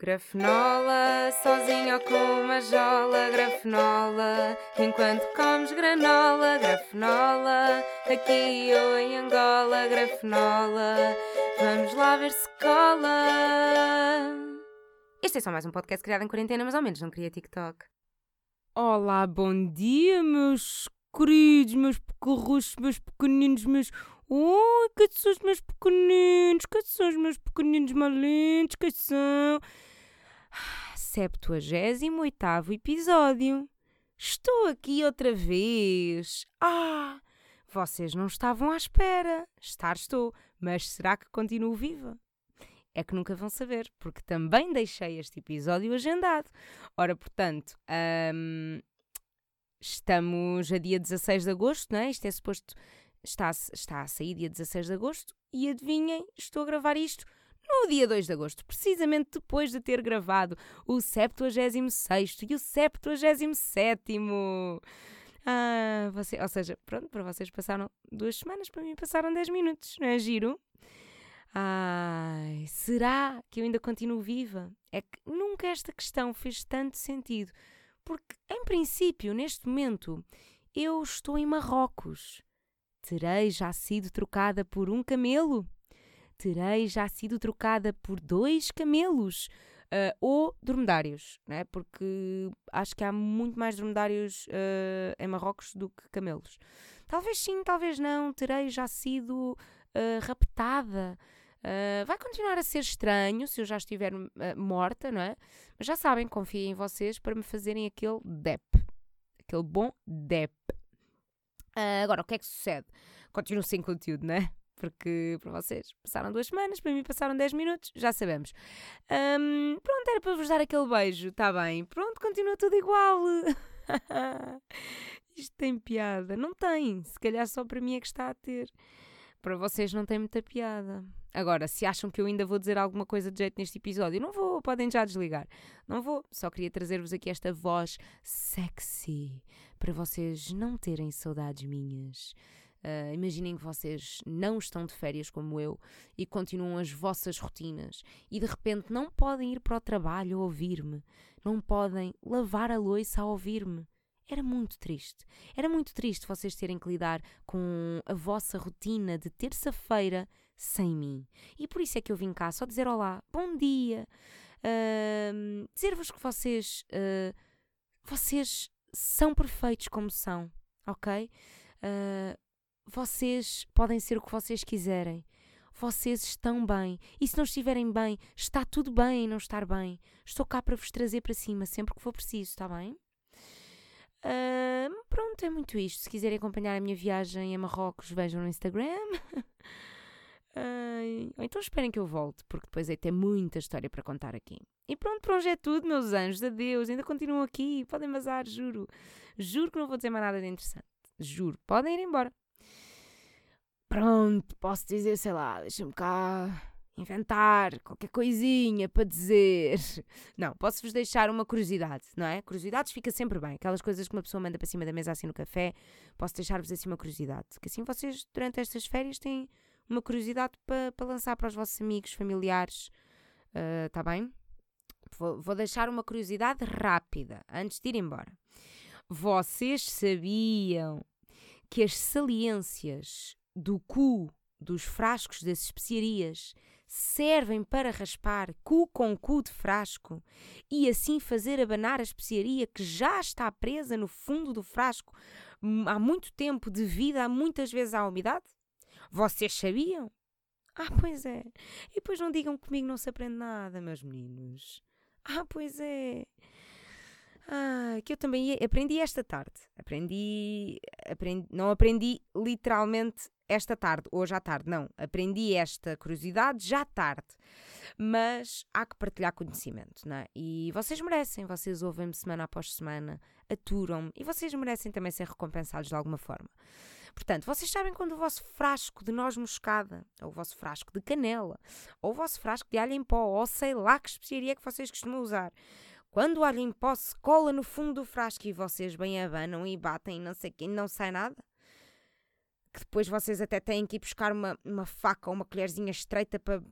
Grafenola, sozinho ou com uma jola, grafenola, enquanto comes granola, grafenola, aqui ou em Angola, grafenola, vamos lá ver se cola. Este é só mais um podcast criado em quarentena, mas ao menos não queria TikTok. Olá, bom dia, meus queridos, meus pequerruchos, meus pequeninos, meus. Oh, que são os meus pequeninos, que são os meus pequeninos malinhos, que são. 78 episódio. Estou aqui outra vez. Ah, vocês não estavam à espera. Estar estou, mas será que continuo viva? É que nunca vão saber, porque também deixei este episódio agendado. Ora, portanto, hum, estamos a dia 16 de agosto, não é? Isto é suposto. Está, está a sair dia 16 de agosto e adivinhem, estou a gravar isto no dia 2 de agosto, precisamente depois de ter gravado o 76 e o 77. Ah, você, ou seja, pronto, para vocês passaram duas semanas, para mim passaram 10 minutos, não é giro? Ai, será que eu ainda continuo viva? É que nunca esta questão fez tanto sentido, porque, em princípio, neste momento, eu estou em Marrocos. Terei já sido trocada por um camelo? Terei já sido trocada por dois camelos uh, ou dromedários, né? porque acho que há muito mais dromedários uh, em Marrocos do que camelos. Talvez sim, talvez não, terei já sido uh, raptada. vai continuar a ser estranho se eu já estiver morta, não é? Mas já sabem, confio em vocês para me fazerem aquele DEP. Aquele bom DEP. agora, o que é que sucede? Continuo sem conteúdo, não é? Porque para vocês passaram duas semanas, para mim passaram 10 minutos, já sabemos. Um, pronto, era para vos dar aquele beijo, está bem. Pronto, continua tudo igual. Isto tem piada. Não tem, se calhar só para mim é que está a ter. Para vocês não tem muita piada. Agora, se acham que eu ainda vou dizer alguma coisa de jeito neste episódio, não vou, podem já desligar. Não vou, só queria trazer-vos aqui esta voz sexy para vocês não terem saudades minhas. Uh, imaginem que vocês não estão de férias como eu e continuam as vossas rotinas e de repente não podem ir para o trabalho a ouvir-me, não podem lavar a louça a ouvir-me. Era muito triste. Era muito triste vocês terem que lidar com a vossa rotina de terça-feira sem mim. E por isso é que eu vim cá só dizer olá, bom dia, uh, dizer-vos que vocês, uh, vocês são perfeitos como são, ok? Uh, vocês podem ser o que vocês quiserem. Vocês estão bem. E se não estiverem bem, está tudo bem em não estar bem. Estou cá para vos trazer para cima sempre que for preciso, está bem? Uh, pronto, é muito isto. Se quiserem acompanhar a minha viagem a Marrocos, vejam no Instagram. uh, ou então esperem que eu volte, porque depois aí tem muita história para contar aqui. E pronto, por hoje é tudo, meus anjos. Adeus. Ainda continuam aqui. Podem vazar, juro. Juro que não vou dizer mais nada de interessante. Juro. Podem ir embora. Pronto, posso dizer, sei lá, deixa-me cá inventar qualquer coisinha para dizer. Não, posso-vos deixar uma curiosidade, não é? Curiosidades fica sempre bem. Aquelas coisas que uma pessoa manda para cima da mesa assim no café, posso deixar-vos assim uma curiosidade. Que assim vocês, durante estas férias, têm uma curiosidade para, para lançar para os vossos amigos, familiares. Está uh, bem? Vou, vou deixar uma curiosidade rápida antes de ir embora. Vocês sabiam que as saliências do cu dos frascos das especiarias servem para raspar cu com cu de frasco e assim fazer abanar a especiaria que já está presa no fundo do frasco há muito tempo devido a muitas vezes à umidade? Vocês sabiam? Ah, pois é. E depois não digam que comigo não se aprende nada, meus meninos. Ah, pois é. Ah, que eu também aprendi esta tarde. Aprendi, aprendi, não aprendi literalmente esta tarde, hoje à tarde, não. Aprendi esta curiosidade já tarde. Mas há que partilhar conhecimento, não é? E vocês merecem, vocês ouvem-me semana após semana, aturam-me e vocês merecem também ser recompensados de alguma forma. Portanto, vocês sabem quando o vosso frasco de noz moscada, ou o vosso frasco de canela, ou o vosso frasco de alho em pó, ou sei lá que especiaria que vocês costumam usar, quando o alho em pó se cola no fundo do frasco e vocês bem abanam e batem e não sei o que, não sai nada? Que depois vocês até têm que ir buscar uma, uma faca ou uma colherzinha estreita para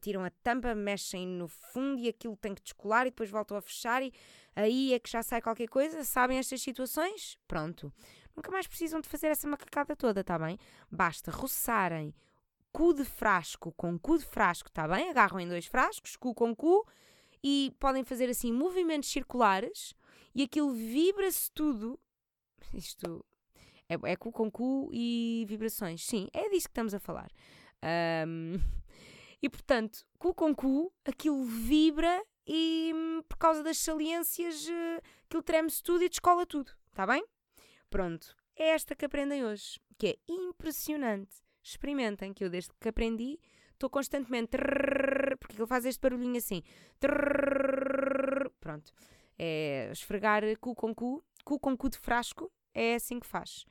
tiram a tampa, mexem no fundo e aquilo tem que descolar e depois voltam a fechar e aí é que já sai qualquer coisa. Sabem estas situações? Pronto. Nunca mais precisam de fazer essa macacada toda, tá bem? Basta roçarem cu de frasco com cu de frasco, tá bem? Agarram em dois frascos, cu com cu, e podem fazer assim movimentos circulares e aquilo vibra-se tudo. Isto é, é cu com cu e vibrações. Sim, é disso que estamos a falar. Um, e portanto, cu com cu, aquilo vibra e hum, por causa das saliências, uh, aquilo treme-se tudo e descola tudo, tá bem? Pronto, é esta que aprendem hoje, que é impressionante. Experimentem, que eu desde que aprendi estou constantemente. Porque ele faz este barulhinho assim. Pronto. É esfregar cu com cu, cu com cu de frasco, é assim que faz.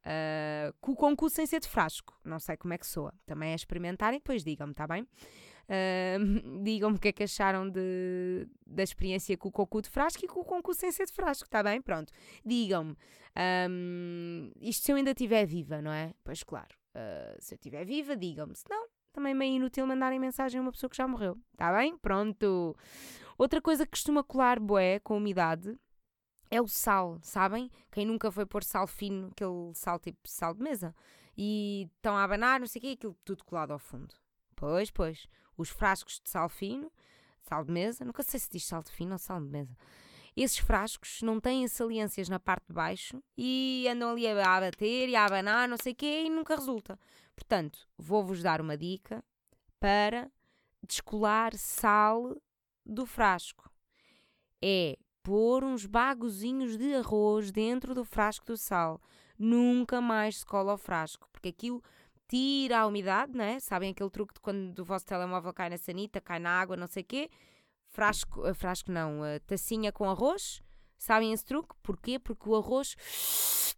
Uh, com cu sem ser de frasco. Não sei como é que soa. Também é experimentarem, depois digam-me, está bem? Uh, digam-me o que é que acharam de, da experiência com cu de frasco e com cu sem ser de frasco, está bem? Pronto. Digam-me. Um, isto se eu ainda estiver viva, não é? Pois claro. Uh, se eu estiver viva, digam-me. Se não, também é meio inútil mandarem mensagem a uma pessoa que já morreu. Está bem? Pronto. Outra coisa que costuma colar boé com umidade é o sal, sabem? Quem nunca foi pôr sal fino, aquele sal tipo sal de mesa, e estão a abanar, não sei o quê, aquilo tudo colado ao fundo. Pois, pois. Os frascos de sal fino, sal de mesa, nunca sei se diz sal de fino ou sal de mesa. Esses frascos não têm saliências na parte de baixo e andam ali a bater e a abanar, não sei o quê, e nunca resulta. Portanto, vou-vos dar uma dica para descolar sal do frasco. É pôr uns bagozinhos de arroz dentro do frasco do sal. Nunca mais se cola o frasco, porque aquilo tira a umidade, não é? Sabem aquele truque de quando o vosso telemóvel cai na sanita, cai na água, não sei o quê? Frasco, eh, frasco não, eh, tacinha com arroz. Sabem esse truque? Porquê? Porque o arroz.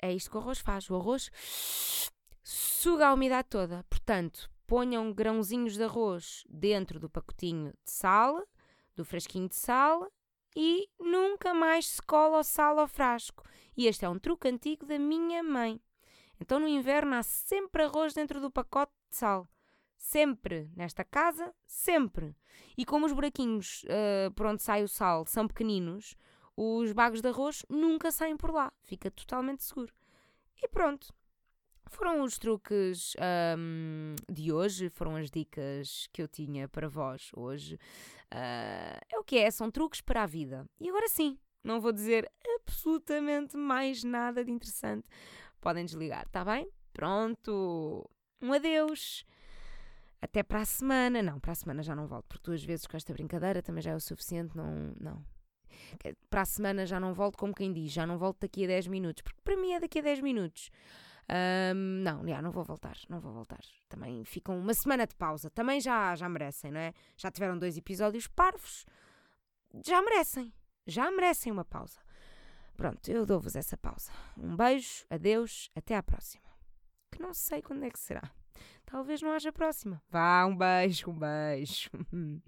É isto que o arroz faz. O arroz suga a umidade toda. Portanto, ponham grãozinhos de arroz dentro do pacotinho de sal, do frasquinho de sal, e nunca mais se cola o sal ao frasco. E este é um truque antigo da minha mãe. Então no inverno há sempre arroz dentro do pacote de sal. Sempre. Nesta casa, sempre. E como os buraquinhos uh, por onde sai o sal são pequeninos, os bagos de arroz nunca saem por lá. Fica totalmente seguro. E pronto. Foram os truques um, de hoje, foram as dicas que eu tinha para vós hoje. Uh, é o que é, são truques para a vida. E agora sim, não vou dizer absolutamente mais nada de interessante. Podem desligar, tá bem? Pronto. Um adeus. Até para a semana. Não, para a semana já não volto, porque duas vezes com esta brincadeira também já é o suficiente. Não, não. Para a semana já não volto, como quem diz, já não volto daqui a 10 minutos, porque para mim é daqui a 10 minutos. Um, não, já, não vou voltar, não vou voltar. Também ficam uma semana de pausa, também já, já merecem, não é? Já tiveram dois episódios parvos, já merecem, já merecem uma pausa. Pronto, eu dou-vos essa pausa. Um beijo, adeus, até à próxima. Que não sei quando é que será. Talvez não haja próxima. Vá, um beijo, um beijo.